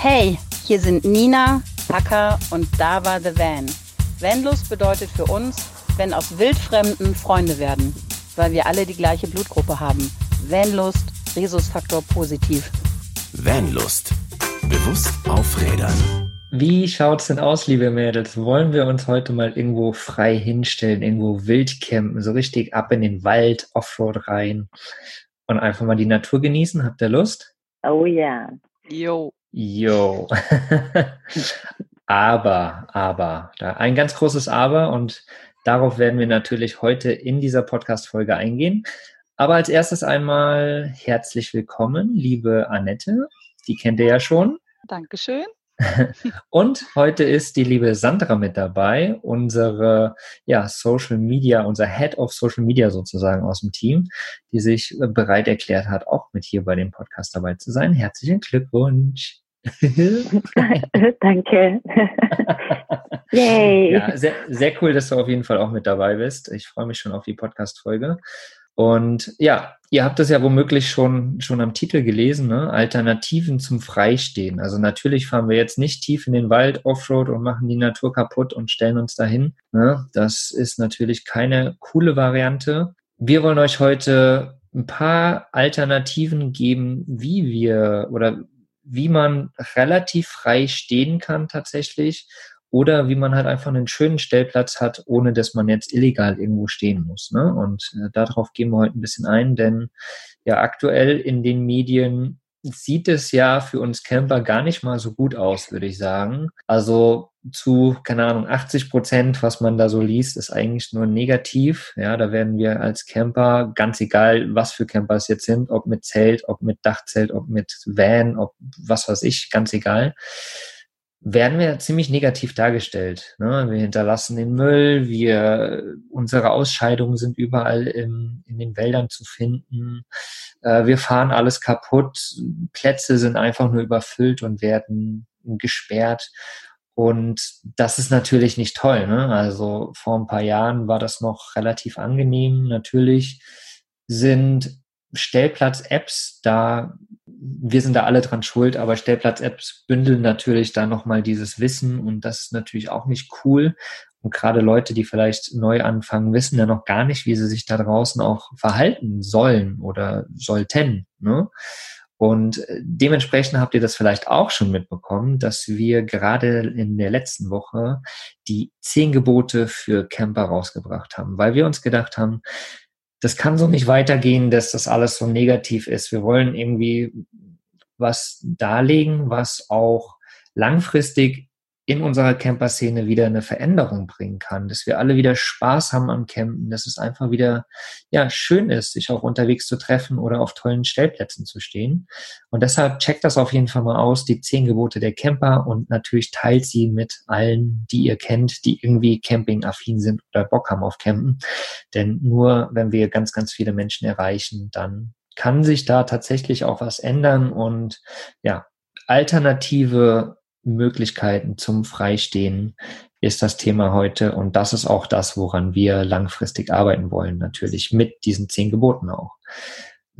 Hey, hier sind Nina, Packer und da war The Van. Vanlust bedeutet für uns, wenn aus Wildfremden Freunde werden, weil wir alle die gleiche Blutgruppe haben. Vanlust, Rhesusfaktor positiv. Vanlust. Bewusst aufrädern. Wie schaut's denn aus, liebe Mädels? Wollen wir uns heute mal irgendwo frei hinstellen, irgendwo wild campen, so richtig ab in den Wald, Offroad rein und einfach mal die Natur genießen? Habt ihr Lust? Oh ja. Jo. Jo. aber, aber, da ein ganz großes Aber und darauf werden wir natürlich heute in dieser Podcast-Folge eingehen. Aber als erstes einmal herzlich willkommen, liebe Annette. Die kennt ihr ja schon. Dankeschön. Und heute ist die liebe Sandra mit dabei, unsere ja, Social Media, unser Head of Social Media sozusagen aus dem Team, die sich bereit erklärt hat, auch mit hier bei dem Podcast dabei zu sein. Herzlichen Glückwunsch. Danke. Yay. Ja, sehr, sehr cool, dass du auf jeden Fall auch mit dabei bist. Ich freue mich schon auf die Podcast-Folge. Und ja, ihr habt das ja womöglich schon, schon am Titel gelesen, ne? Alternativen zum Freistehen. Also natürlich fahren wir jetzt nicht tief in den Wald Offroad und machen die Natur kaputt und stellen uns dahin. Ne? Das ist natürlich keine coole Variante. Wir wollen euch heute ein paar Alternativen geben, wie wir oder wie man relativ frei stehen kann tatsächlich oder wie man halt einfach einen schönen Stellplatz hat, ohne dass man jetzt illegal irgendwo stehen muss. Ne? Und äh, darauf gehen wir heute ein bisschen ein, denn ja, aktuell in den Medien sieht es ja für uns Camper gar nicht mal so gut aus, würde ich sagen. Also zu, keine Ahnung, 80 Prozent, was man da so liest, ist eigentlich nur negativ. Ja, da werden wir als Camper, ganz egal, was für Camper es jetzt sind, ob mit Zelt, ob mit Dachzelt, ob mit Van, ob was weiß ich, ganz egal, werden wir ziemlich negativ dargestellt. Ne? Wir hinterlassen den Müll, wir, unsere Ausscheidungen sind überall in, in den Wäldern zu finden. Äh, wir fahren alles kaputt. Plätze sind einfach nur überfüllt und werden gesperrt. Und das ist natürlich nicht toll. Ne? Also vor ein paar Jahren war das noch relativ angenehm. Natürlich sind Stellplatz-Apps da wir sind da alle dran schuld, aber Stellplatz-Apps bündeln natürlich da nochmal dieses Wissen und das ist natürlich auch nicht cool. Und gerade Leute, die vielleicht neu anfangen, wissen ja noch gar nicht, wie sie sich da draußen auch verhalten sollen oder sollten. Ne? Und äh, dementsprechend habt ihr das vielleicht auch schon mitbekommen, dass wir gerade in der letzten Woche die zehn Gebote für Camper rausgebracht haben, weil wir uns gedacht haben, das kann so nicht weitergehen, dass das alles so negativ ist. Wir wollen irgendwie was darlegen, was auch langfristig in unserer Camper-Szene wieder eine Veränderung bringen kann, dass wir alle wieder Spaß haben am Campen, dass es einfach wieder ja schön ist, sich auch unterwegs zu treffen oder auf tollen Stellplätzen zu stehen. Und deshalb checkt das auf jeden Fall mal aus, die zehn Gebote der Camper und natürlich teilt sie mit allen, die ihr kennt, die irgendwie campingaffin sind oder Bock haben auf Campen. Denn nur wenn wir ganz, ganz viele Menschen erreichen, dann kann sich da tatsächlich auch was ändern und ja, alternative Möglichkeiten zum Freistehen ist das Thema heute. Und das ist auch das, woran wir langfristig arbeiten wollen, natürlich mit diesen zehn Geboten auch.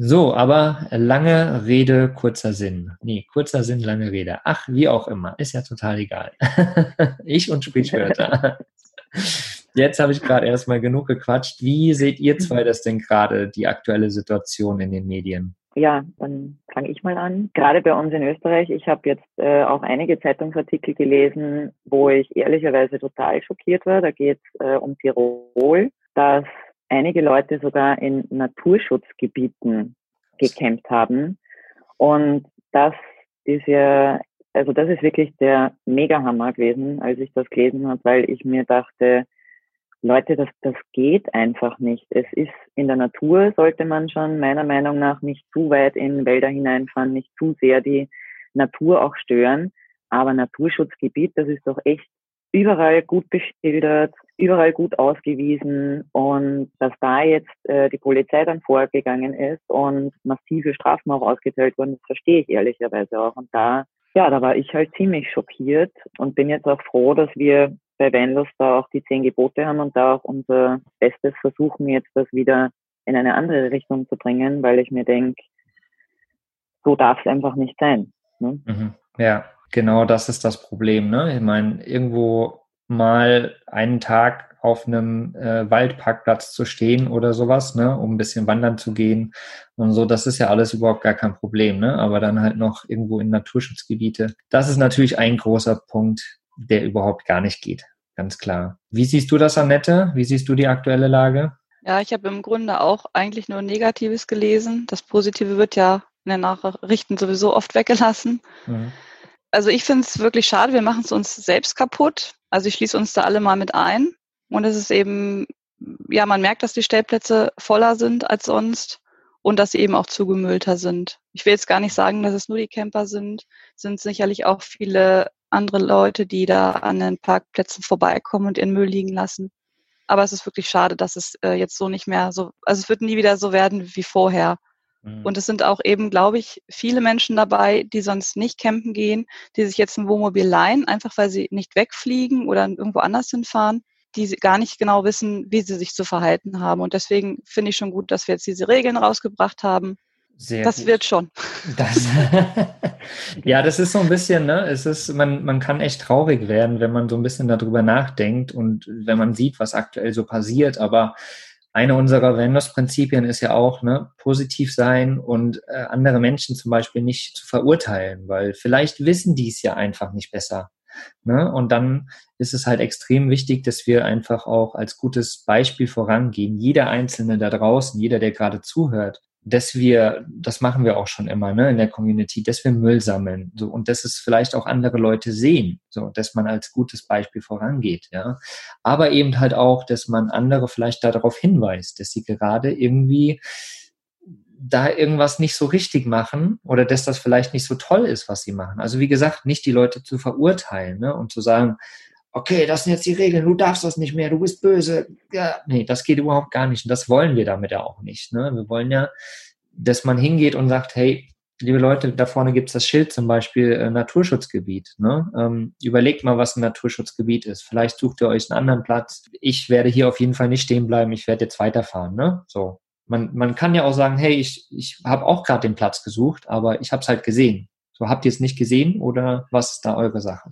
So, aber lange Rede, kurzer Sinn. Nee, kurzer Sinn, lange Rede. Ach, wie auch immer, ist ja total egal. ich und Sprichwörter. Jetzt habe ich gerade erstmal genug gequatscht. Wie seht ihr zwei das denn gerade, die aktuelle Situation in den Medien? Ja, dann fange ich mal an. Gerade bei uns in Österreich, ich habe jetzt äh, auch einige Zeitungsartikel gelesen, wo ich ehrlicherweise total schockiert war. Da geht es äh, um Tirol, dass einige Leute sogar in Naturschutzgebieten gekämpft haben. Und das ist ja, also das ist wirklich der Megahammer gewesen, als ich das gelesen habe, weil ich mir dachte, Leute, das, das geht einfach nicht. Es ist in der Natur, sollte man schon meiner Meinung nach nicht zu weit in Wälder hineinfahren, nicht zu sehr die Natur auch stören. Aber Naturschutzgebiet, das ist doch echt überall gut beschildert, überall gut ausgewiesen und dass da jetzt äh, die Polizei dann vorgegangen ist und massive Strafen auch ausgeteilt wurden, das verstehe ich ehrlicherweise auch. Und da, ja, da war ich halt ziemlich schockiert und bin jetzt auch froh, dass wir bei Weinlos da auch die zehn Gebote haben und da auch unser Bestes versuchen, jetzt das wieder in eine andere Richtung zu bringen, weil ich mir denke, so darf es einfach nicht sein. Ne? Mhm. Ja, genau das ist das Problem. Ne? Ich meine, irgendwo mal einen Tag auf einem äh, Waldparkplatz zu stehen oder sowas, ne, um ein bisschen wandern zu gehen und so, das ist ja alles überhaupt gar kein Problem, ne? Aber dann halt noch irgendwo in Naturschutzgebiete. Das ist natürlich ein großer Punkt, der überhaupt gar nicht geht. Ganz klar. Wie siehst du das, Annette? Wie siehst du die aktuelle Lage? Ja, ich habe im Grunde auch eigentlich nur Negatives gelesen. Das Positive wird ja in den Nachrichten sowieso oft weggelassen. Mhm. Also ich finde es wirklich schade, wir machen es uns selbst kaputt. Also ich schließe uns da alle mal mit ein. Und es ist eben, ja, man merkt, dass die Stellplätze voller sind als sonst und dass sie eben auch zugemüllter sind. Ich will jetzt gar nicht sagen, dass es nur die Camper sind, sind sicherlich auch viele andere Leute, die da an den Parkplätzen vorbeikommen und ihren Müll liegen lassen. Aber es ist wirklich schade, dass es äh, jetzt so nicht mehr so, also es wird nie wieder so werden wie vorher. Mhm. Und es sind auch eben, glaube ich, viele Menschen dabei, die sonst nicht campen gehen, die sich jetzt ein Wohnmobil leihen, einfach weil sie nicht wegfliegen oder irgendwo anders hinfahren die gar nicht genau wissen, wie sie sich zu verhalten haben. Und deswegen finde ich schon gut, dass wir jetzt diese Regeln rausgebracht haben. Sehr das gut. wird schon. Das, ja, das ist so ein bisschen, ne, es ist, man, man kann echt traurig werden, wenn man so ein bisschen darüber nachdenkt und wenn man sieht, was aktuell so passiert. Aber eine unserer Vendors-Prinzipien ist ja auch, ne, positiv sein und äh, andere Menschen zum Beispiel nicht zu verurteilen, weil vielleicht wissen die es ja einfach nicht besser. Ne? Und dann ist es halt extrem wichtig, dass wir einfach auch als gutes Beispiel vorangehen. Jeder Einzelne da draußen, jeder, der gerade zuhört, dass wir, das machen wir auch schon immer ne, in der Community, dass wir Müll sammeln so, und dass es vielleicht auch andere Leute sehen, so dass man als gutes Beispiel vorangeht, ja. Aber eben halt auch, dass man andere vielleicht darauf hinweist, dass sie gerade irgendwie da irgendwas nicht so richtig machen oder dass das vielleicht nicht so toll ist, was sie machen. Also wie gesagt, nicht die Leute zu verurteilen ne? und zu sagen, okay, das sind jetzt die Regeln, du darfst das nicht mehr, du bist böse. Ja, nee, das geht überhaupt gar nicht. Und das wollen wir damit ja auch nicht. Ne? Wir wollen ja, dass man hingeht und sagt, hey, liebe Leute, da vorne gibt's das Schild zum Beispiel äh, Naturschutzgebiet. Ne? Ähm, überlegt mal, was ein Naturschutzgebiet ist. Vielleicht sucht ihr euch einen anderen Platz. Ich werde hier auf jeden Fall nicht stehen bleiben, ich werde jetzt weiterfahren. Ne? So, man, man kann ja auch sagen, hey, ich, ich habe auch gerade den Platz gesucht, aber ich habe es halt gesehen. So, habt ihr es nicht gesehen oder was ist da eure Sache?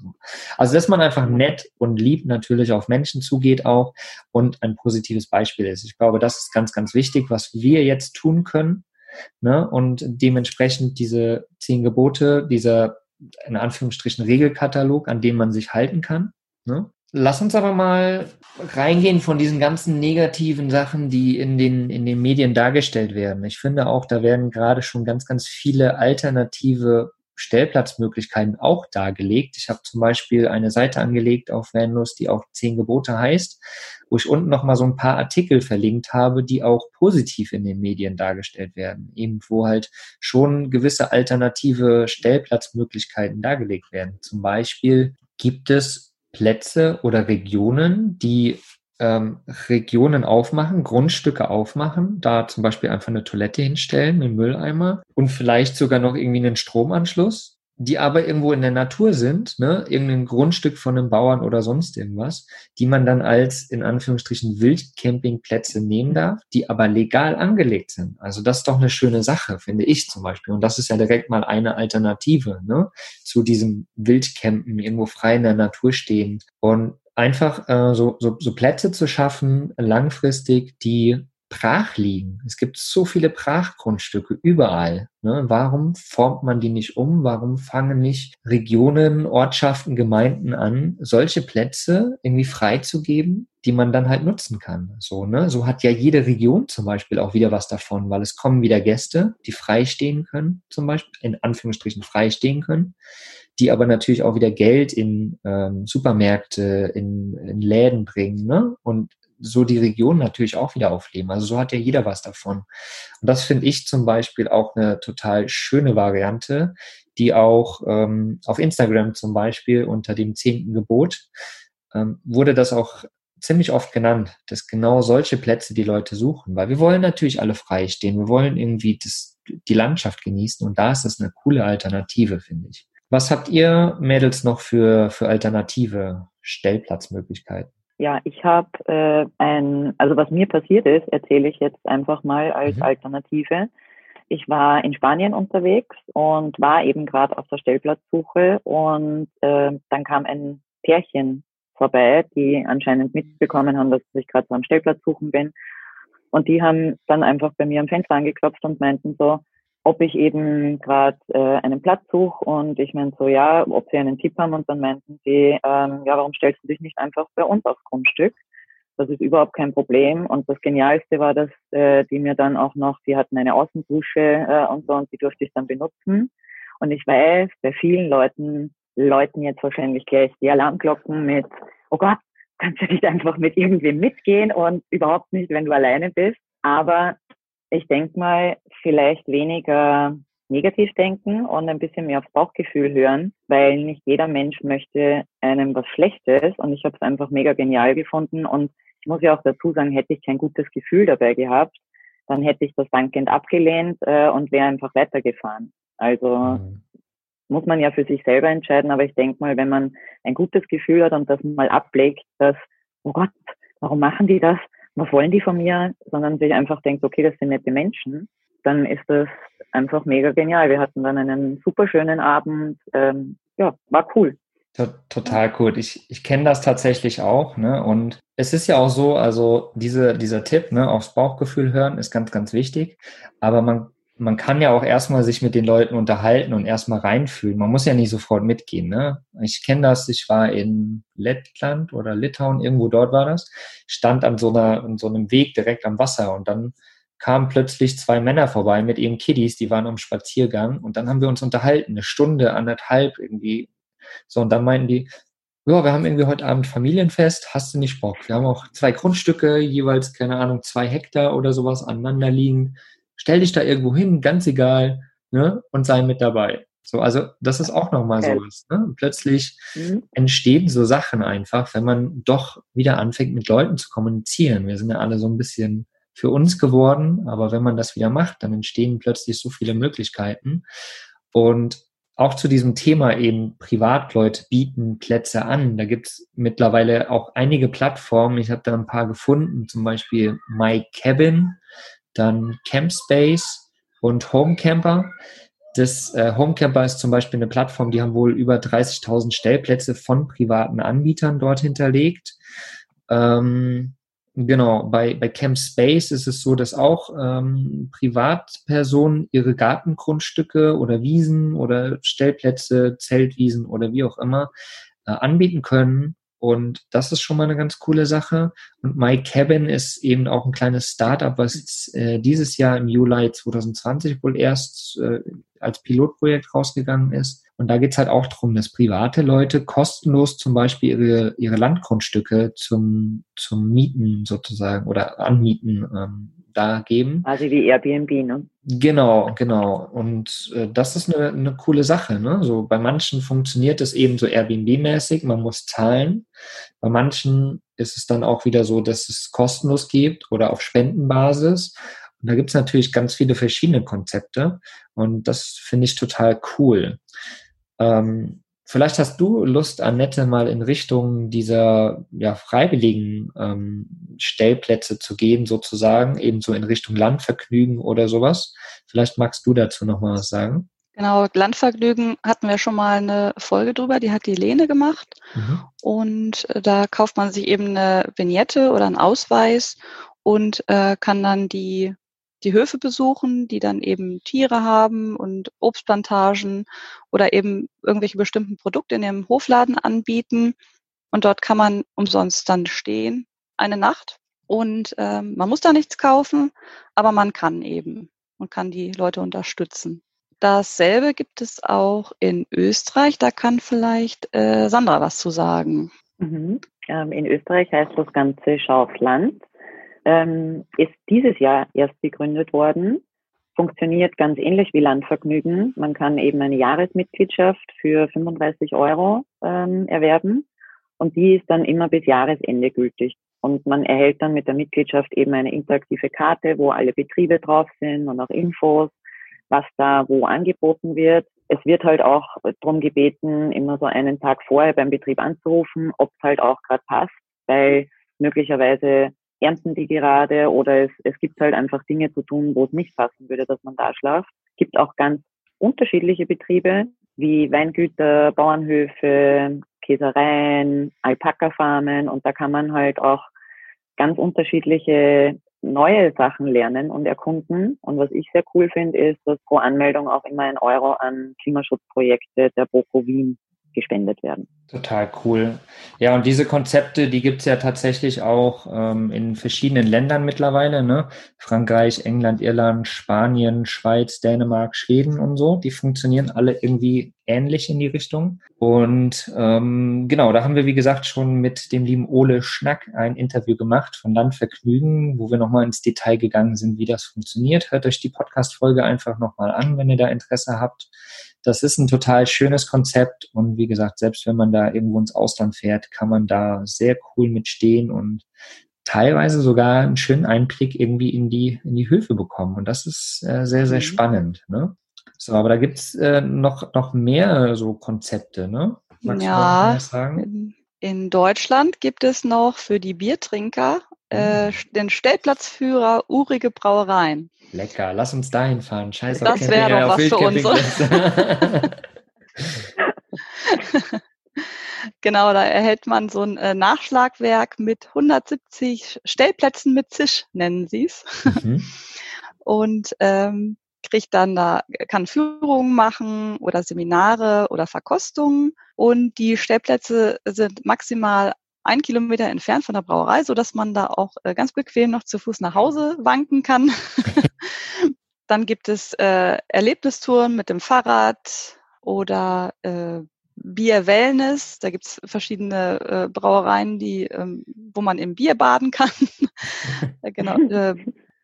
Also, dass man einfach nett und lieb natürlich auf Menschen zugeht auch und ein positives Beispiel ist. Ich glaube, das ist ganz, ganz wichtig, was wir jetzt tun können. Ne? Und dementsprechend diese zehn Gebote, dieser in Anführungsstrichen Regelkatalog, an dem man sich halten kann. Ne? Lass uns aber mal reingehen von diesen ganzen negativen Sachen, die in den, in den Medien dargestellt werden. Ich finde auch, da werden gerade schon ganz, ganz viele alternative Stellplatzmöglichkeiten auch dargelegt. Ich habe zum Beispiel eine Seite angelegt auf Vanlust, die auch zehn Gebote heißt, wo ich unten nochmal so ein paar Artikel verlinkt habe, die auch positiv in den Medien dargestellt werden. Eben wo halt schon gewisse alternative Stellplatzmöglichkeiten dargelegt werden. Zum Beispiel gibt es Plätze oder Regionen, die ähm, Regionen aufmachen, Grundstücke aufmachen, da zum Beispiel einfach eine Toilette hinstellen, einen Mülleimer und vielleicht sogar noch irgendwie einen Stromanschluss die aber irgendwo in der Natur sind, ne, irgendein Grundstück von einem Bauern oder sonst irgendwas, die man dann als in Anführungsstrichen Wildcampingplätze nehmen darf, die aber legal angelegt sind. Also das ist doch eine schöne Sache, finde ich zum Beispiel. Und das ist ja direkt mal eine Alternative ne, zu diesem Wildcampen, irgendwo frei in der Natur stehen. Und einfach äh, so, so, so Plätze zu schaffen, langfristig, die brach liegen. Es gibt so viele Brachgrundstücke überall. Ne? Warum formt man die nicht um? Warum fangen nicht Regionen, Ortschaften, Gemeinden an, solche Plätze irgendwie freizugeben, die man dann halt nutzen kann? So, ne? so hat ja jede Region zum Beispiel auch wieder was davon, weil es kommen wieder Gäste, die frei stehen können, zum Beispiel, in Anführungsstrichen frei stehen können die aber natürlich auch wieder Geld in ähm, Supermärkte, in, in Läden bringen. Ne? Und so die Region natürlich auch wieder aufleben. Also so hat ja jeder was davon. Und das finde ich zum Beispiel auch eine total schöne Variante, die auch ähm, auf Instagram zum Beispiel unter dem zehnten Gebot ähm, wurde das auch ziemlich oft genannt, dass genau solche Plätze die Leute suchen, weil wir wollen natürlich alle frei stehen, wir wollen irgendwie das, die Landschaft genießen und da ist das eine coole Alternative, finde ich. Was habt ihr Mädels noch für, für alternative Stellplatzmöglichkeiten? Ja, ich habe äh, ein, also was mir passiert ist, erzähle ich jetzt einfach mal als mhm. Alternative. Ich war in Spanien unterwegs und war eben gerade auf der Stellplatzsuche und äh, dann kam ein Pärchen vorbei, die anscheinend mitbekommen haben, dass ich gerade so am Stellplatz suchen bin. Und die haben dann einfach bei mir am Fenster angeklopft und meinten so, ob ich eben gerade äh, einen Platz suche und ich meinte so, ja, ob sie einen Tipp haben und dann meinten sie, ähm, ja, warum stellst du dich nicht einfach bei uns aufs Grundstück? Das ist überhaupt kein Problem. Und das Genialste war, dass äh, die mir dann auch noch, die hatten eine Außendusche äh, und so und die durfte ich dann benutzen. Und ich weiß, bei vielen Leuten läuten jetzt wahrscheinlich gleich die Alarmglocken mit, oh Gott, kannst du nicht einfach mit irgendwem mitgehen und überhaupt nicht, wenn du alleine bist. Aber ich denke mal, vielleicht weniger negativ denken und ein bisschen mehr aufs Bauchgefühl hören, weil nicht jeder Mensch möchte einem was Schlechtes und ich habe es einfach mega genial gefunden und ich muss ja auch dazu sagen, hätte ich kein gutes Gefühl dabei gehabt, dann hätte ich das dankend abgelehnt äh, und wäre einfach weitergefahren. Also mhm. muss man ja für sich selber entscheiden, aber ich denke mal, wenn man ein gutes Gefühl hat und das mal ablegt, dass, oh Gott, warum machen die das? Was wollen die von mir? Sondern sich einfach denkt, okay, das sind nette Menschen, dann ist das einfach mega genial. Wir hatten dann einen super schönen Abend. Ähm, ja, war cool. Total cool. Ich, ich kenne das tatsächlich auch, ne? Und es ist ja auch so, also diese, dieser Tipp, ne, aufs Bauchgefühl hören, ist ganz, ganz wichtig. Aber man, man kann ja auch erstmal sich mit den Leuten unterhalten und erstmal reinfühlen. Man muss ja nicht sofort mitgehen, ne? Ich kenne das, ich war in Lettland oder Litauen, irgendwo dort war das, stand an so einer, an so einem Weg direkt am Wasser und dann kamen plötzlich zwei Männer vorbei mit ihren Kiddies, die waren am Spaziergang und dann haben wir uns unterhalten, eine Stunde, anderthalb irgendwie. So, und dann meinten die, ja, wir haben irgendwie heute Abend Familienfest, hast du nicht Bock? Wir haben auch zwei Grundstücke, jeweils, keine Ahnung, zwei Hektar oder sowas aneinander liegen. Stell dich da irgendwo hin, ganz egal, ne, und sei mit dabei. So, also das ist auch nochmal okay. sowas. Ne? Plötzlich mhm. entstehen so Sachen einfach, wenn man doch wieder anfängt, mit Leuten zu kommunizieren. Wir sind ja alle so ein bisschen für uns geworden, aber wenn man das wieder macht, dann entstehen plötzlich so viele Möglichkeiten. Und auch zu diesem Thema eben Privatleute bieten Plätze an. Da gibt's mittlerweile auch einige Plattformen. Ich habe da ein paar gefunden, zum Beispiel My Cabin, dann Campspace und Homecamper. Das äh, Homecamper ist zum Beispiel eine Plattform, die haben wohl über 30.000 Stellplätze von privaten Anbietern dort hinterlegt. Ähm, Genau, bei, bei Camp Space ist es so, dass auch ähm, Privatpersonen ihre Gartengrundstücke oder Wiesen oder Stellplätze, Zeltwiesen oder wie auch immer äh, anbieten können. Und das ist schon mal eine ganz coole Sache. Und My Cabin ist eben auch ein kleines Startup, was äh, dieses Jahr im Juli 2020 wohl erst äh, als Pilotprojekt rausgegangen ist. Und da geht's halt auch darum, dass private Leute kostenlos zum Beispiel ihre, ihre Landgrundstücke zum, zum Mieten sozusagen oder anmieten ähm, da geben. Also wie Airbnb, ne? Genau, genau. Und äh, das ist eine, eine coole Sache. Ne? So bei manchen funktioniert es eben so Airbnb-mäßig, man muss zahlen. Bei manchen ist es dann auch wieder so, dass es kostenlos gibt oder auf Spendenbasis. Und da gibt es natürlich ganz viele verschiedene Konzepte und das finde ich total cool. Ähm, vielleicht hast du Lust, Annette, mal in Richtung dieser ja, freiwilligen ähm, Stellplätze zu gehen, sozusagen, ebenso in Richtung Landvergnügen oder sowas. Vielleicht magst du dazu noch mal was sagen. Genau, Landvergnügen hatten wir schon mal eine Folge drüber, die hat die Lene gemacht. Mhm. Und äh, da kauft man sich eben eine Vignette oder einen Ausweis und äh, kann dann die die Höfe besuchen, die dann eben Tiere haben und Obstplantagen oder eben irgendwelche bestimmten Produkte in ihrem Hofladen anbieten. Und dort kann man umsonst dann stehen, eine Nacht. Und ähm, man muss da nichts kaufen, aber man kann eben und kann die Leute unterstützen. Dasselbe gibt es auch in Österreich. Da kann vielleicht äh, Sandra was zu sagen. Mhm. Ähm, in Österreich heißt das Ganze Schaufland ähm, ist dieses Jahr erst gegründet worden. Funktioniert ganz ähnlich wie Landvergnügen. Man kann eben eine Jahresmitgliedschaft für 35 Euro ähm, erwerben und die ist dann immer bis Jahresende gültig. Und man erhält dann mit der Mitgliedschaft eben eine interaktive Karte, wo alle Betriebe drauf sind und auch Infos, was da wo angeboten wird. Es wird halt auch darum gebeten, immer so einen Tag vorher beim Betrieb anzurufen, ob es halt auch gerade passt, weil möglicherweise ernten die gerade oder es, es gibt halt einfach Dinge zu tun, wo es nicht passen würde, dass man da schlaft. Es gibt auch ganz unterschiedliche Betriebe wie Weingüter, Bauernhöfe, Käsereien, Alpaka-Farmen und da kann man halt auch ganz unterschiedliche neue Sachen lernen und erkunden. Und was ich sehr cool finde, ist, dass pro Anmeldung auch immer ein Euro an Klimaschutzprojekte der BOKO Wien gespendet werden. Total cool. Ja, und diese Konzepte, die gibt's ja tatsächlich auch ähm, in verschiedenen Ländern mittlerweile, ne? Frankreich, England, Irland, Spanien, Schweiz, Dänemark, Schweden und so. Die funktionieren alle irgendwie ähnlich in die Richtung. Und ähm, genau, da haben wir, wie gesagt, schon mit dem lieben Ole Schnack ein Interview gemacht von Landvergnügen, wo wir nochmal ins Detail gegangen sind, wie das funktioniert. Hört euch die Podcast-Folge einfach nochmal an, wenn ihr da Interesse habt. Das ist ein total schönes Konzept und wie gesagt, selbst wenn man da irgendwo ins Ausland fährt, kann man da sehr cool mitstehen und teilweise sogar einen schönen Einblick irgendwie in die, in die Höfe bekommen. Und das ist äh, sehr, sehr mhm. spannend. Ne? So, aber da gibt's äh, noch, noch mehr so Konzepte, ne? Magst ja, du was sagen? In, in Deutschland gibt es noch für die Biertrinker äh, mhm. den Stellplatzführer Urige Brauereien. Lecker, lass uns dahin fahren. Scheiße, das wäre doch was für uns. genau, da erhält man so ein äh, Nachschlagwerk mit 170 Stellplätzen mit Zisch, nennen sie es. Mhm. Und ähm, kriegt dann da, kann Führungen machen oder Seminare oder Verkostungen. Und die Stellplätze sind maximal ein Kilometer entfernt von der Brauerei, so dass man da auch äh, ganz bequem noch zu Fuß nach Hause wanken kann. Dann gibt es äh, Erlebnistouren mit dem Fahrrad oder äh, Bier Wellness. Da gibt es verschiedene äh, Brauereien, die, ähm, wo man im Bier baden kann. genau. Äh,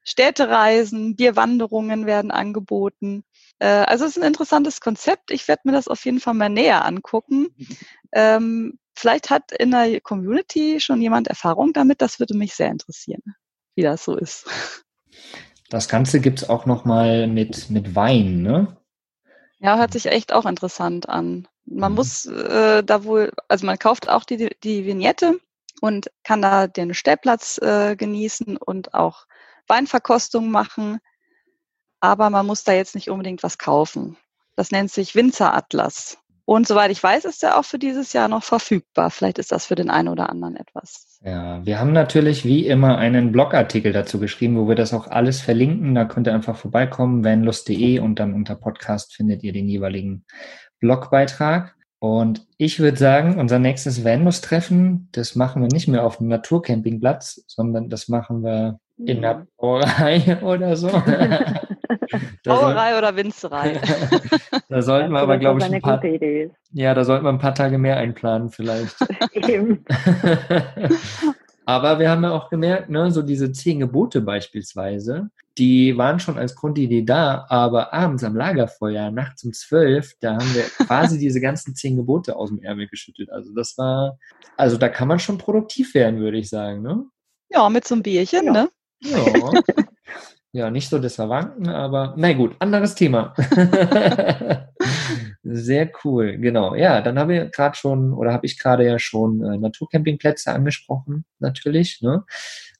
Städtereisen, Bierwanderungen werden angeboten. Äh, also es ist ein interessantes Konzept. Ich werde mir das auf jeden Fall mal näher angucken. Ähm, Vielleicht hat in der Community schon jemand Erfahrung damit. Das würde mich sehr interessieren, wie das so ist. Das Ganze gibt es auch nochmal mit, mit Wein, ne? Ja, hört sich echt auch interessant an. Man mhm. muss äh, da wohl, also man kauft auch die, die Vignette und kann da den Stellplatz äh, genießen und auch Weinverkostung machen. Aber man muss da jetzt nicht unbedingt was kaufen. Das nennt sich Winzeratlas. Und soweit ich weiß, ist er auch für dieses Jahr noch verfügbar. Vielleicht ist das für den einen oder anderen etwas. Ja, wir haben natürlich wie immer einen Blogartikel dazu geschrieben, wo wir das auch alles verlinken. Da könnt ihr einfach vorbeikommen, vanlust.de und dann unter Podcast findet ihr den jeweiligen Blogbeitrag. Und ich würde sagen, unser nächstes Vanlust-Treffen, das machen wir nicht mehr auf einem Naturcampingplatz, sondern das machen wir in der Brauerei oder so. Brauerei oder Winzerei. da sollten wir aber, glaube ich, ein paar, ja, da sollten wir ein paar Tage mehr einplanen vielleicht. Eben. aber wir haben ja auch gemerkt, ne, so diese zehn Gebote beispielsweise, die waren schon als Grundidee da, aber abends am Lagerfeuer, nachts um zwölf, da haben wir quasi diese ganzen zehn Gebote aus dem Ärmel geschüttelt. Also das war, also da kann man schon produktiv werden, würde ich sagen, ne? Ja, mit so einem Bierchen, ja. ne? Ja. Ja, nicht so das Verwandten, aber na gut, anderes Thema. Sehr cool, genau. Ja, dann haben wir gerade schon, oder habe ich gerade ja schon äh, Naturcampingplätze angesprochen, natürlich. Ne?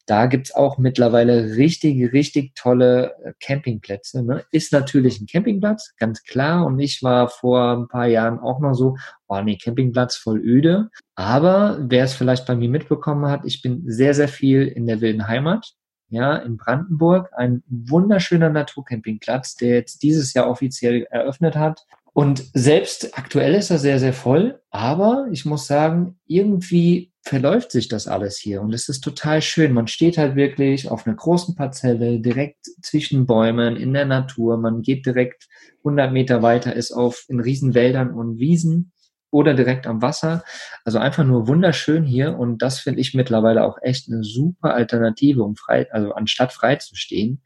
Da gibt's auch mittlerweile richtig, richtig tolle äh, Campingplätze. Ne? Ist natürlich ein Campingplatz, ganz klar. Und ich war vor ein paar Jahren auch noch so, oh nee, Campingplatz voll öde. Aber wer es vielleicht bei mir mitbekommen hat, ich bin sehr, sehr viel in der wilden Heimat ja, in Brandenburg, ein wunderschöner Naturcampingplatz, der jetzt dieses Jahr offiziell eröffnet hat. Und selbst aktuell ist er sehr, sehr voll, aber ich muss sagen, irgendwie verläuft sich das alles hier und es ist total schön. Man steht halt wirklich auf einer großen Parzelle, direkt zwischen Bäumen, in der Natur. Man geht direkt 100 Meter weiter, ist auf in Riesenwäldern und Wiesen oder direkt am Wasser. Also einfach nur wunderschön hier und das finde ich mittlerweile auch echt eine super Alternative, um frei, also anstatt frei zu stehen.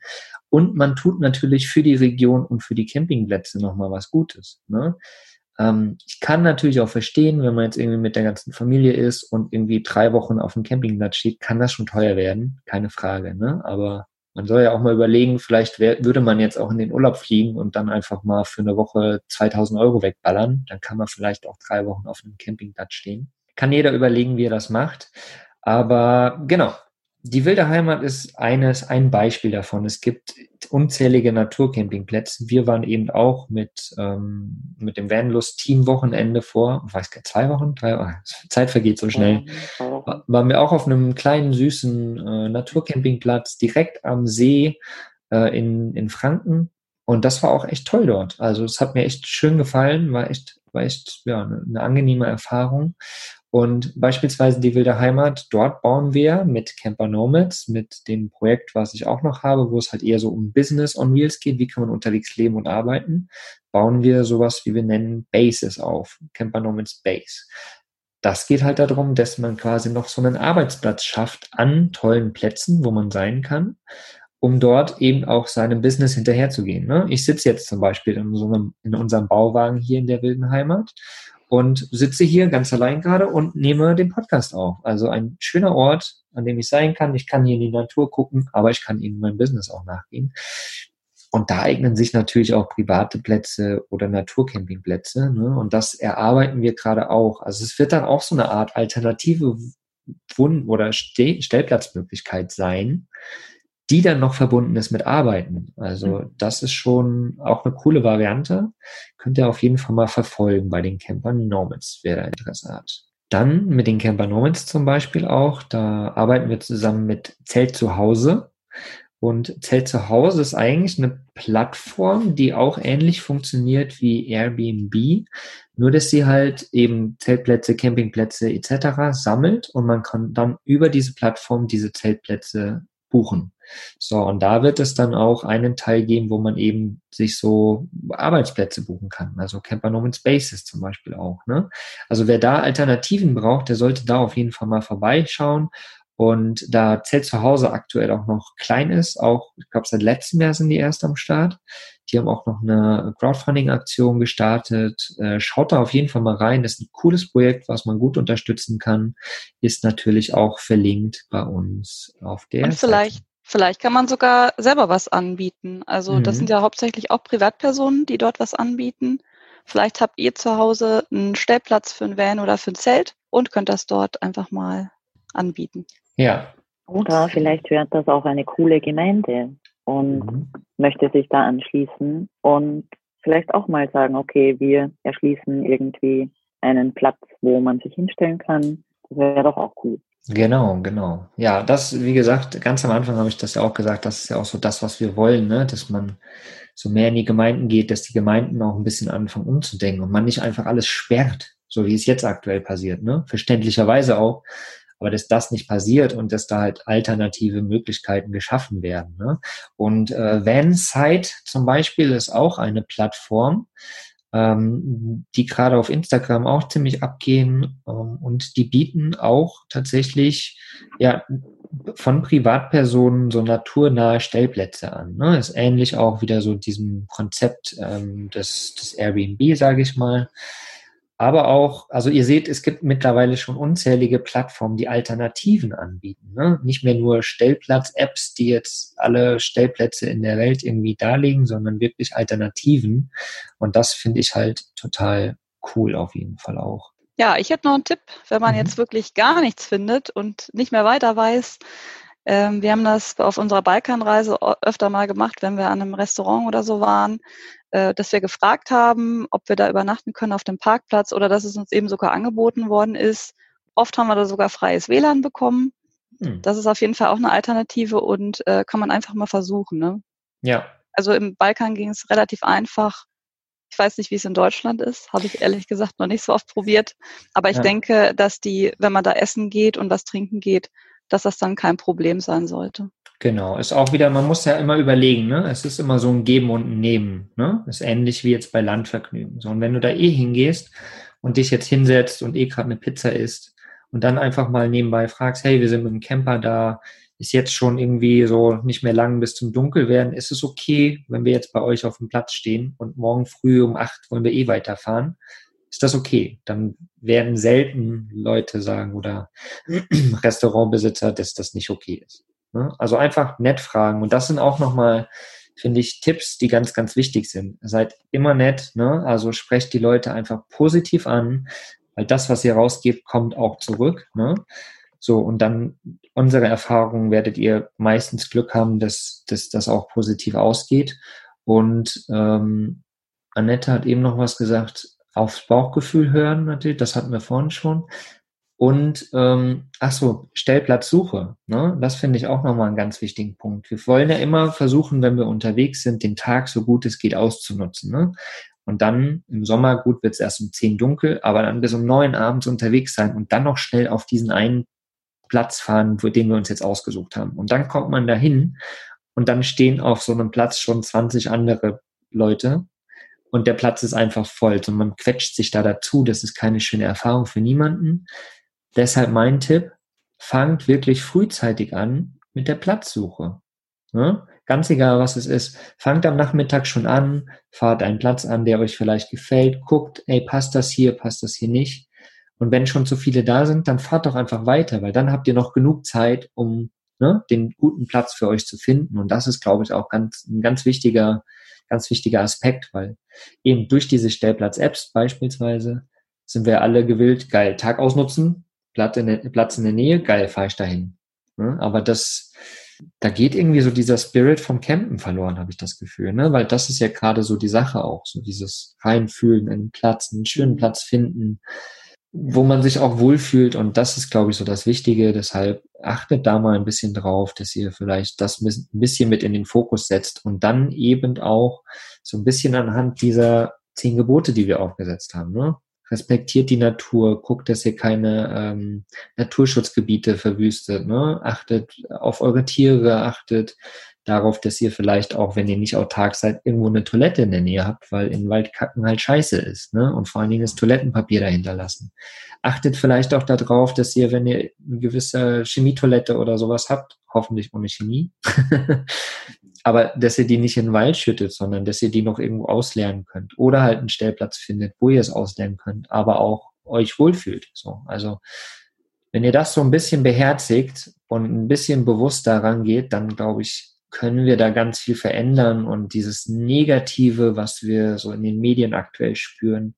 Und man tut natürlich für die Region und für die Campingplätze nochmal was Gutes. Ne? Ähm, ich kann natürlich auch verstehen, wenn man jetzt irgendwie mit der ganzen Familie ist und irgendwie drei Wochen auf dem Campingplatz steht, kann das schon teuer werden, keine Frage. Ne? Aber man soll ja auch mal überlegen, vielleicht wär, würde man jetzt auch in den Urlaub fliegen und dann einfach mal für eine Woche 2000 Euro wegballern. Dann kann man vielleicht auch drei Wochen auf einem Campingplatz stehen. Kann jeder überlegen, wie er das macht. Aber genau, die wilde Heimat ist eines, ein Beispiel davon. Es gibt unzählige Naturcampingplätze. Wir waren eben auch mit, ähm, mit dem Vanlust Team Wochenende vor, ich weiß gar nicht, zwei Wochen, drei Wochen, Zeit vergeht so schnell. waren wir auch auf einem kleinen, süßen äh, Naturcampingplatz direkt am See äh, in, in Franken. Und das war auch echt toll dort. Also es hat mir echt schön gefallen, war echt, war echt ja, eine, eine angenehme Erfahrung. Und beispielsweise die Wilde Heimat, dort bauen wir mit Camper Nomads, mit dem Projekt, was ich auch noch habe, wo es halt eher so um Business on Wheels geht, wie kann man unterwegs leben und arbeiten, bauen wir sowas, wie wir nennen, Bases auf, Camper Nomads Base. Das geht halt darum, dass man quasi noch so einen Arbeitsplatz schafft an tollen Plätzen, wo man sein kann, um dort eben auch seinem Business hinterherzugehen. Ne? Ich sitze jetzt zum Beispiel in, so einem, in unserem Bauwagen hier in der Wilden Heimat und sitze hier ganz allein gerade und nehme den Podcast auf. Also ein schöner Ort, an dem ich sein kann. Ich kann hier in die Natur gucken, aber ich kann eben mein Business auch nachgehen. Und da eignen sich natürlich auch private Plätze oder Naturcampingplätze. Ne? Und das erarbeiten wir gerade auch. Also es wird dann auch so eine Art alternative Wund- oder Stellplatzmöglichkeit sein, die dann noch verbunden ist mit Arbeiten. Also mhm. das ist schon auch eine coole Variante. Könnt ihr auf jeden Fall mal verfolgen bei den Camper Nomads, wer da Interesse hat. Dann mit den Camper Nomads zum Beispiel auch, da arbeiten wir zusammen mit Zelt zu Hause. Und Zelt zu Hause ist eigentlich eine Plattform, die auch ähnlich funktioniert wie Airbnb, nur dass sie halt eben Zeltplätze, Campingplätze etc. sammelt und man kann dann über diese Plattform diese Zeltplätze buchen. So, und da wird es dann auch einen Teil geben, wo man eben sich so Arbeitsplätze buchen kann. Also Camper No Spaces zum Beispiel auch. Ne? Also wer da Alternativen braucht, der sollte da auf jeden Fall mal vorbeischauen. Und da Zelt zu Hause aktuell auch noch klein ist, auch, ich glaube, seit letztem Jahr sind die erst am Start. Die haben auch noch eine Crowdfunding-Aktion gestartet. Äh, schaut da auf jeden Fall mal rein. Das ist ein cooles Projekt, was man gut unterstützen kann. Ist natürlich auch verlinkt bei uns auf der. Und vielleicht, Seite. Vielleicht kann man sogar selber was anbieten. Also mhm. das sind ja hauptsächlich auch Privatpersonen, die dort was anbieten. Vielleicht habt ihr zu Hause einen Stellplatz für ein Van oder für ein Zelt und könnt das dort einfach mal anbieten. Ja. Oder vielleicht hört das auch eine coole Gemeinde und mhm. möchte sich da anschließen und vielleicht auch mal sagen, okay, wir erschließen irgendwie einen Platz, wo man sich hinstellen kann. Das wäre doch auch cool. Genau, genau. Ja, das, wie gesagt, ganz am Anfang habe ich das ja auch gesagt, das ist ja auch so das, was wir wollen, ne? dass man so mehr in die Gemeinden geht, dass die Gemeinden auch ein bisschen anfangen umzudenken und man nicht einfach alles sperrt, so wie es jetzt aktuell passiert, ne? Verständlicherweise auch, aber dass das nicht passiert und dass da halt alternative Möglichkeiten geschaffen werden. Ne? Und äh, Vansite zum Beispiel ist auch eine Plattform, ähm, die gerade auf Instagram auch ziemlich abgehen ähm, und die bieten auch tatsächlich ja von Privatpersonen so naturnahe Stellplätze an. Ne? Ist ähnlich auch wieder so diesem Konzept ähm, des, des Airbnb, sage ich mal aber auch, also ihr seht, es gibt mittlerweile schon unzählige Plattformen, die Alternativen anbieten. Ne? Nicht mehr nur Stellplatz-Apps, die jetzt alle Stellplätze in der Welt irgendwie darlegen, sondern wirklich Alternativen. Und das finde ich halt total cool auf jeden Fall auch. Ja, ich hätte noch einen Tipp, wenn man mhm. jetzt wirklich gar nichts findet und nicht mehr weiter weiß. Ähm, wir haben das auf unserer Balkanreise öfter mal gemacht, wenn wir an einem Restaurant oder so waren äh, dass wir gefragt haben, ob wir da übernachten können auf dem Parkplatz oder dass es uns eben sogar angeboten worden ist. Oft haben wir da sogar freies WLAN bekommen. Hm. Das ist auf jeden Fall auch eine Alternative und äh, kann man einfach mal versuchen. Ne? Ja. Also im Balkan ging es relativ einfach. Ich weiß nicht, wie es in Deutschland ist. Habe ich ehrlich gesagt noch nicht so oft probiert. Aber ich ja. denke, dass die, wenn man da essen geht und was trinken geht, dass das dann kein Problem sein sollte. Genau, ist auch wieder, man muss ja immer überlegen, ne? Es ist immer so ein Geben und ein Nehmen, ne? Ist ähnlich wie jetzt bei Landvergnügen. So, und wenn du da eh hingehst und dich jetzt hinsetzt und eh gerade eine Pizza isst und dann einfach mal nebenbei fragst, hey, wir sind mit dem Camper da, ist jetzt schon irgendwie so nicht mehr lang bis zum Dunkelwerden, ist es okay, wenn wir jetzt bei euch auf dem Platz stehen und morgen früh um acht wollen wir eh weiterfahren? Ist das okay? Dann werden selten Leute sagen oder Restaurantbesitzer, dass das nicht okay ist. Ne? Also einfach nett fragen. Und das sind auch nochmal, finde ich, Tipps, die ganz, ganz wichtig sind. Seid immer nett, ne? also sprecht die Leute einfach positiv an, weil das, was ihr rausgebt, kommt auch zurück. Ne? So, und dann unserer Erfahrung werdet ihr meistens Glück haben, dass, dass das auch positiv ausgeht. Und ähm, Annette hat eben noch was gesagt, aufs Bauchgefühl hören natürlich, das hatten wir vorhin schon. Und ähm, ach so, Stellplatzsuche, ne? das finde ich auch nochmal einen ganz wichtigen Punkt. Wir wollen ja immer versuchen, wenn wir unterwegs sind, den Tag so gut es geht auszunutzen. Ne? Und dann im Sommer, gut, wird es erst um zehn dunkel, aber dann bis um neun abends unterwegs sein und dann noch schnell auf diesen einen Platz fahren, den wir uns jetzt ausgesucht haben. Und dann kommt man dahin und dann stehen auf so einem Platz schon 20 andere Leute und der Platz ist einfach voll. Und man quetscht sich da dazu. Das ist keine schöne Erfahrung für niemanden. Deshalb mein Tipp, fangt wirklich frühzeitig an mit der Platzsuche. Ne? Ganz egal, was es ist. Fangt am Nachmittag schon an, fahrt einen Platz an, der euch vielleicht gefällt, guckt, ey, passt das hier, passt das hier nicht. Und wenn schon zu viele da sind, dann fahrt doch einfach weiter, weil dann habt ihr noch genug Zeit, um ne, den guten Platz für euch zu finden. Und das ist, glaube ich, auch ganz, ein ganz wichtiger, ganz wichtiger Aspekt, weil eben durch diese Stellplatz-Apps beispielsweise sind wir alle gewillt, geil, Tag ausnutzen, Platz in der, Platz in der Nähe, geil, fahre ich dahin. Ne? Aber das, da geht irgendwie so dieser Spirit vom Campen verloren, habe ich das Gefühl, ne? Weil das ist ja gerade so die Sache auch, so dieses Reinfühlen, einen Platz, einen schönen Platz finden, wo man sich auch wohlfühlt und das ist, glaube ich, so das Wichtige. Deshalb achtet da mal ein bisschen drauf, dass ihr vielleicht das ein bisschen mit in den Fokus setzt und dann eben auch so ein bisschen anhand dieser zehn Gebote, die wir aufgesetzt haben, ne? respektiert die Natur, guckt, dass ihr keine ähm, Naturschutzgebiete verwüstet, ne? achtet auf eure Tiere, achtet darauf, dass ihr vielleicht auch, wenn ihr nicht autark seid, irgendwo eine Toilette in der Nähe habt, weil in Waldkacken halt scheiße ist, ne? Und vor allen Dingen das Toilettenpapier dahinter lassen. Achtet vielleicht auch darauf, dass ihr, wenn ihr eine gewisse Chemietoilette oder sowas habt, hoffentlich ohne Chemie, aber dass ihr die nicht in den Wald schüttet, sondern dass ihr die noch irgendwo ausleeren könnt oder halt einen Stellplatz findet, wo ihr es ausleeren könnt, aber auch euch wohlfühlt. So, also wenn ihr das so ein bisschen beherzigt und ein bisschen bewusst daran geht, dann glaube ich, können wir da ganz viel verändern und dieses Negative, was wir so in den Medien aktuell spüren,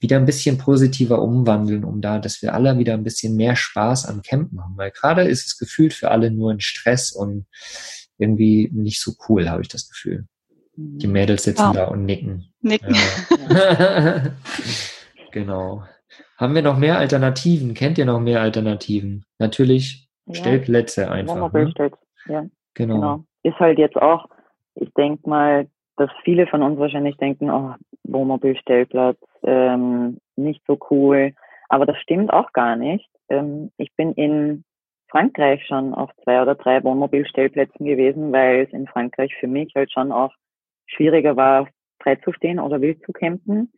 wieder ein bisschen positiver umwandeln, um da, dass wir alle wieder ein bisschen mehr Spaß am Campen haben. Weil gerade ist es gefühlt für alle nur ein Stress und irgendwie nicht so cool, habe ich das Gefühl. Die mhm. Mädels sitzen wow. da und nicken. Nicken. Ja. genau. Haben wir noch mehr Alternativen? Kennt ihr noch mehr Alternativen? Natürlich ja. Stellplätze einfach. Ne? Ja. Genau. genau. Ist halt jetzt auch, ich denke mal, dass viele von uns wahrscheinlich denken, oh, Wohnmobilstellplatz, ähm, nicht so cool. Aber das stimmt auch gar nicht. Ähm, ich bin in Frankreich schon auf zwei oder drei Wohnmobilstellplätzen gewesen, weil es in Frankreich für mich halt schon auch schwieriger war, frei zu stehen oder wild zu campen,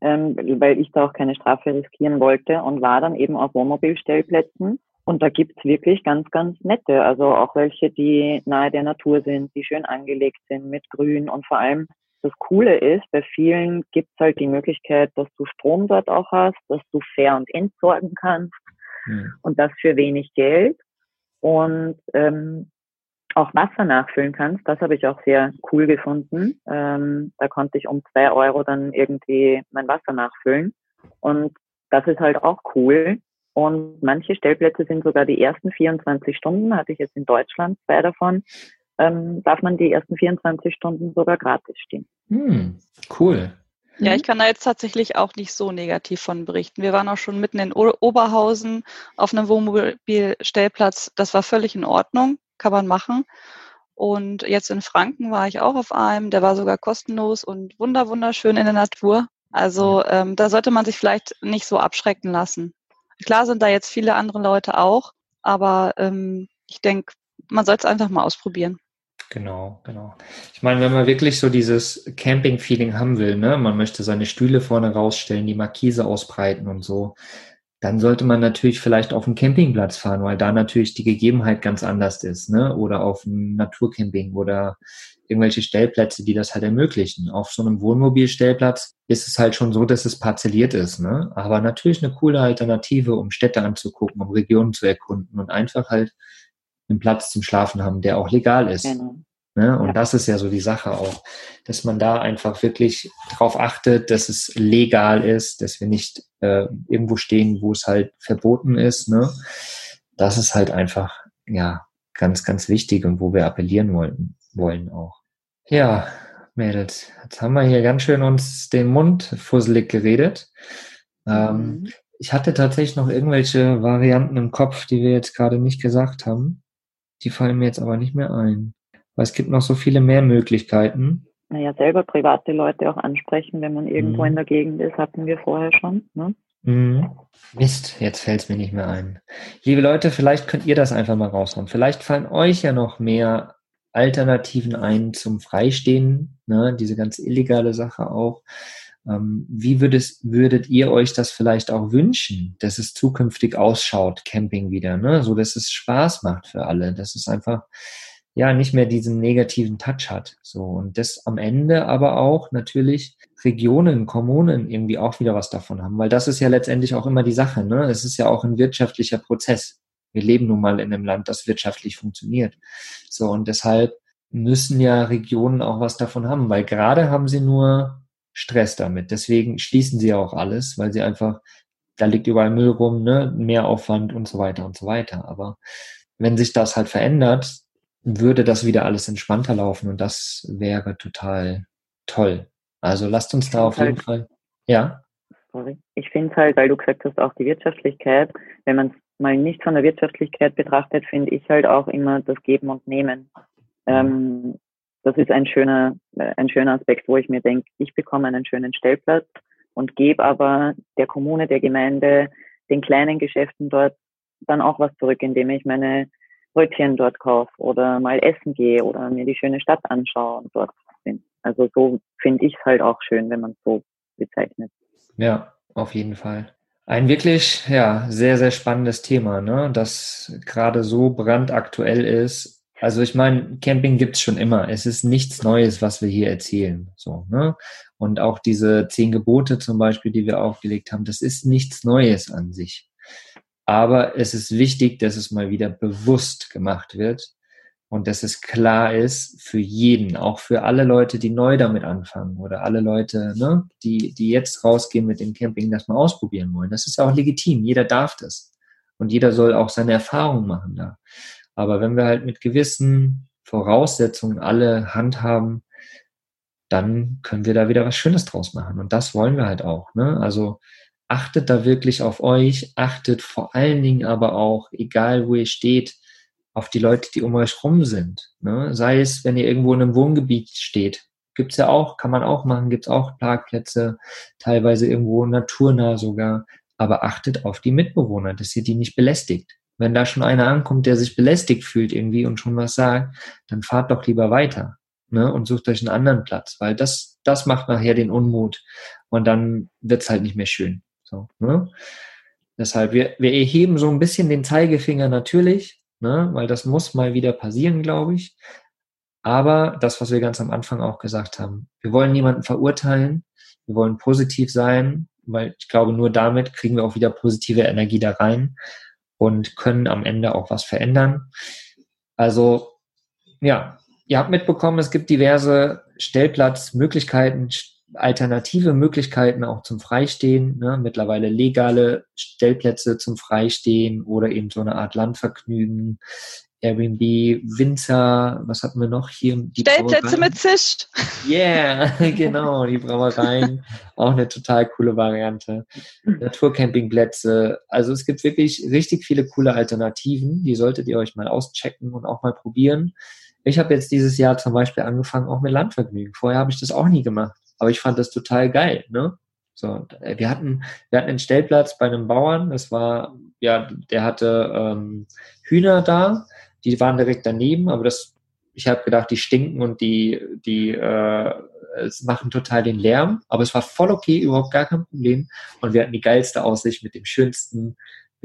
ähm, weil ich da auch keine Strafe riskieren wollte und war dann eben auf Wohnmobilstellplätzen. Und da gibt's wirklich ganz, ganz nette, also auch welche, die nahe der Natur sind, die schön angelegt sind mit Grün und vor allem das Coole ist, bei vielen gibt's halt die Möglichkeit, dass du Strom dort auch hast, dass du fair und entsorgen kannst mhm. und das für wenig Geld und ähm, auch Wasser nachfüllen kannst. Das habe ich auch sehr cool gefunden. Ähm, da konnte ich um zwei Euro dann irgendwie mein Wasser nachfüllen und das ist halt auch cool. Und manche Stellplätze sind sogar die ersten 24 Stunden, hatte ich jetzt in Deutschland zwei davon, ähm, darf man die ersten 24 Stunden sogar gratis stehen. Hm, cool. Ja, ich mhm. kann da jetzt tatsächlich auch nicht so negativ von berichten. Wir waren auch schon mitten in Oberhausen auf einem Wohnmobilstellplatz. Das war völlig in Ordnung, kann man machen. Und jetzt in Franken war ich auch auf einem, der war sogar kostenlos und wunder wunderschön in der Natur. Also ähm, da sollte man sich vielleicht nicht so abschrecken lassen. Klar sind da jetzt viele andere Leute auch, aber ähm, ich denke, man soll es einfach mal ausprobieren. Genau, genau. Ich meine, wenn man wirklich so dieses Camping-Feeling haben will, ne, man möchte seine Stühle vorne rausstellen, die Markise ausbreiten und so, dann sollte man natürlich vielleicht auf einen Campingplatz fahren, weil da natürlich die Gegebenheit ganz anders ist, ne? Oder auf ein Naturcamping oder irgendwelche Stellplätze, die das halt ermöglichen. Auf so einem Wohnmobilstellplatz ist es halt schon so, dass es parzelliert ist, ne? Aber natürlich eine coole Alternative, um Städte anzugucken, um Regionen zu erkunden und einfach halt einen Platz zum Schlafen haben, der auch legal ist. Genau. Ne? Und ja. das ist ja so die Sache auch, dass man da einfach wirklich darauf achtet, dass es legal ist, dass wir nicht äh, irgendwo stehen, wo es halt verboten ist. Ne? Das ist halt einfach ja, ganz, ganz wichtig und wo wir appellieren wollten, wollen auch. Ja, Mädels, jetzt haben wir hier ganz schön uns den Mund fusselig geredet. Ähm, mhm. ich hatte tatsächlich noch irgendwelche Varianten im Kopf, die wir jetzt gerade nicht gesagt haben. Die fallen mir jetzt aber nicht mehr ein. Weil es gibt noch so viele mehr Möglichkeiten. Naja, selber private Leute auch ansprechen, wenn man irgendwo mhm. in der Gegend ist, hatten wir vorher schon. Ne? Mhm. Mist, jetzt fällt es mir nicht mehr ein. Liebe Leute, vielleicht könnt ihr das einfach mal raushauen. Vielleicht fallen euch ja noch mehr Alternativen ein zum Freistehen, ne? diese ganz illegale Sache auch. Ähm, wie würdet, würdet ihr euch das vielleicht auch wünschen, dass es zukünftig ausschaut, Camping wieder, ne? so dass es Spaß macht für alle, dass es einfach ja nicht mehr diesen negativen Touch hat. So und das am Ende aber auch natürlich Regionen, Kommunen irgendwie auch wieder was davon haben, weil das ist ja letztendlich auch immer die Sache. Ne? Es ist ja auch ein wirtschaftlicher Prozess. Wir leben nun mal in einem Land, das wirtschaftlich funktioniert. So und deshalb müssen ja Regionen auch was davon haben, weil gerade haben sie nur Stress damit. Deswegen schließen sie ja auch alles, weil sie einfach, da liegt überall Müll rum, ne, mehr Aufwand und so weiter und so weiter. Aber wenn sich das halt verändert, würde das wieder alles entspannter laufen und das wäre total toll. Also lasst uns da auf jeden halt, Fall. Ja. Sorry. Ich finde halt, weil du gesagt hast, auch die Wirtschaftlichkeit, wenn man es mal nicht von der Wirtschaftlichkeit betrachtet, finde ich halt auch immer das Geben und Nehmen. Ähm, das ist ein schöner, ein schöner Aspekt, wo ich mir denke, ich bekomme einen schönen Stellplatz und gebe aber der Kommune, der Gemeinde, den kleinen Geschäften dort dann auch was zurück, indem ich meine Brötchen dort kaufe oder mal essen gehe oder mir die schöne Stadt anschaue und dort bin. Also so finde ich es halt auch schön, wenn man es so bezeichnet. Ja, auf jeden Fall. Ein wirklich, ja, sehr, sehr spannendes Thema, ne? das gerade so brandaktuell ist. Also ich meine, Camping gibt's schon immer. Es ist nichts Neues, was wir hier erzählen. So, ne? Und auch diese zehn Gebote zum Beispiel, die wir aufgelegt haben, das ist nichts Neues an sich. Aber es ist wichtig, dass es mal wieder bewusst gemacht wird und dass es klar ist für jeden, auch für alle Leute, die neu damit anfangen oder alle Leute, ne, die, die jetzt rausgehen mit dem Camping, das mal ausprobieren wollen. Das ist ja auch legitim. Jeder darf das. Und jeder soll auch seine Erfahrungen machen da. Aber wenn wir halt mit gewissen Voraussetzungen alle handhaben, dann können wir da wieder was Schönes draus machen. Und das wollen wir halt auch. Ne? Also achtet da wirklich auf euch, achtet vor allen Dingen aber auch, egal wo ihr steht, auf die Leute, die um euch rum sind. Ne? Sei es, wenn ihr irgendwo in einem Wohngebiet steht, gibt's ja auch, kann man auch machen, gibt's auch Parkplätze, teilweise irgendwo naturnah sogar. Aber achtet auf die Mitbewohner, dass ihr die nicht belästigt. Wenn da schon einer ankommt, der sich belästigt fühlt irgendwie und schon was sagt, dann fahrt doch lieber weiter ne? und sucht euch einen anderen Platz, weil das, das macht nachher den Unmut und dann wird's halt nicht mehr schön. So, ne? Deshalb, wir, wir erheben so ein bisschen den Zeigefinger natürlich, ne? weil das muss mal wieder passieren, glaube ich. Aber das, was wir ganz am Anfang auch gesagt haben, wir wollen niemanden verurteilen, wir wollen positiv sein, weil ich glaube, nur damit kriegen wir auch wieder positive Energie da rein und können am Ende auch was verändern. Also, ja, ihr habt mitbekommen, es gibt diverse Stellplatzmöglichkeiten, alternative Möglichkeiten auch zum Freistehen, ne? mittlerweile legale Stellplätze zum Freistehen oder eben so eine Art Landvergnügen, Airbnb, Winzer, was hatten wir noch hier? Die Stellplätze mit Zisch. Yeah, genau, die Brauereien, auch eine total coole Variante. Naturcampingplätze, also es gibt wirklich richtig viele coole Alternativen, die solltet ihr euch mal auschecken und auch mal probieren. Ich habe jetzt dieses Jahr zum Beispiel angefangen auch mit Landvergnügen. Vorher habe ich das auch nie gemacht. Aber ich fand das total geil, ne? So, wir hatten, wir hatten einen Stellplatz bei einem Bauern, das war, ja, der hatte ähm, Hühner da, die waren direkt daneben, aber das, ich habe gedacht, die stinken und die, die äh, machen total den Lärm, aber es war voll okay, überhaupt gar kein Problem. Und wir hatten die geilste Aussicht mit dem schönsten,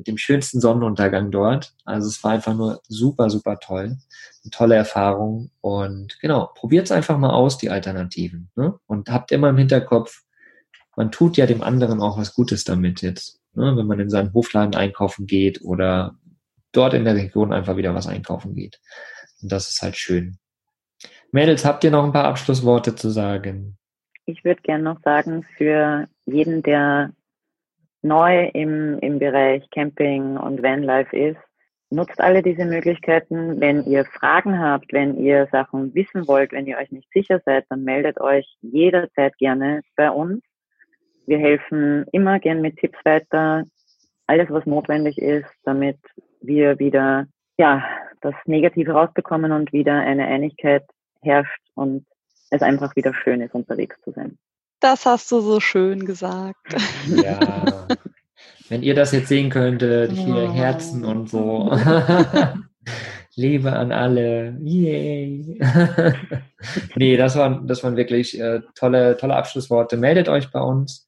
mit dem schönsten Sonnenuntergang dort. Also es war einfach nur super, super toll eine tolle Erfahrung. Und genau, probiert es einfach mal aus, die Alternativen. Ne? Und habt immer im Hinterkopf, man tut ja dem anderen auch was Gutes damit jetzt. Ne? Wenn man in seinen Hofladen einkaufen geht oder dort in der Region einfach wieder was einkaufen geht. Und das ist halt schön. Mädels, habt ihr noch ein paar Abschlussworte zu sagen? Ich würde gerne noch sagen, für jeden, der neu im, im Bereich Camping und Vanlife ist, nutzt alle diese Möglichkeiten. Wenn ihr Fragen habt, wenn ihr Sachen wissen wollt, wenn ihr euch nicht sicher seid, dann meldet euch jederzeit gerne bei uns. Wir helfen immer gern mit Tipps weiter. Alles, was notwendig ist, damit wir wieder, ja, das Negative rausbekommen und wieder eine Einigkeit herrscht und es einfach wieder schön ist, unterwegs zu sein. Das hast du so schön gesagt. Ja. Wenn ihr das jetzt sehen könntet, hier oh. Herzen und so. Liebe an alle. Yay. nee, das waren, das waren wirklich äh, tolle, tolle Abschlussworte. Meldet euch bei uns.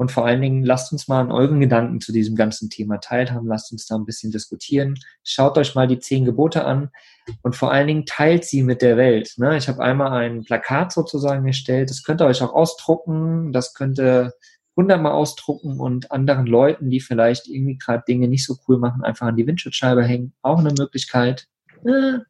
Und vor allen Dingen lasst uns mal an euren Gedanken zu diesem ganzen Thema teilhaben. Lasst uns da ein bisschen diskutieren. Schaut euch mal die zehn Gebote an und vor allen Dingen teilt sie mit der Welt. Ne? Ich habe einmal ein Plakat sozusagen erstellt. Das könnt ihr euch auch ausdrucken. Das könnt ihr hundertmal ausdrucken und anderen Leuten, die vielleicht irgendwie gerade Dinge nicht so cool machen, einfach an die Windschutzscheibe hängen. Auch eine Möglichkeit. Äh,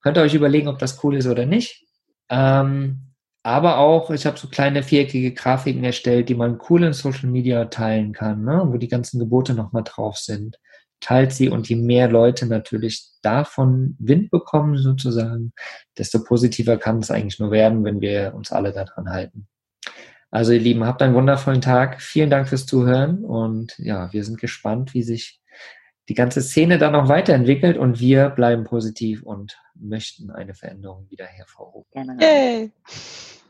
könnt ihr euch überlegen, ob das cool ist oder nicht. Ähm, aber auch, ich habe so kleine viereckige Grafiken erstellt, die man cool in Social Media teilen kann, ne? wo die ganzen Gebote nochmal drauf sind. Teilt sie und je mehr Leute natürlich davon Wind bekommen sozusagen, desto positiver kann es eigentlich nur werden, wenn wir uns alle daran halten. Also ihr Lieben, habt einen wundervollen Tag. Vielen Dank fürs Zuhören und ja, wir sind gespannt, wie sich die ganze Szene dann noch weiterentwickelt und wir bleiben positiv und möchten eine Veränderung wieder hervorrufen. Gerne.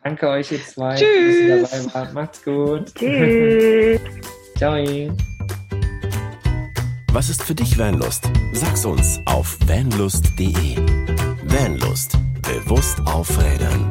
Danke euch ihr zwei, Tschüss. dass ihr dabei wart. Macht's gut. Tschüss. Ciao. Was ist für dich Vanlust? Sag's uns auf vanlust.de. Vanlust. Bewusst aufrädern.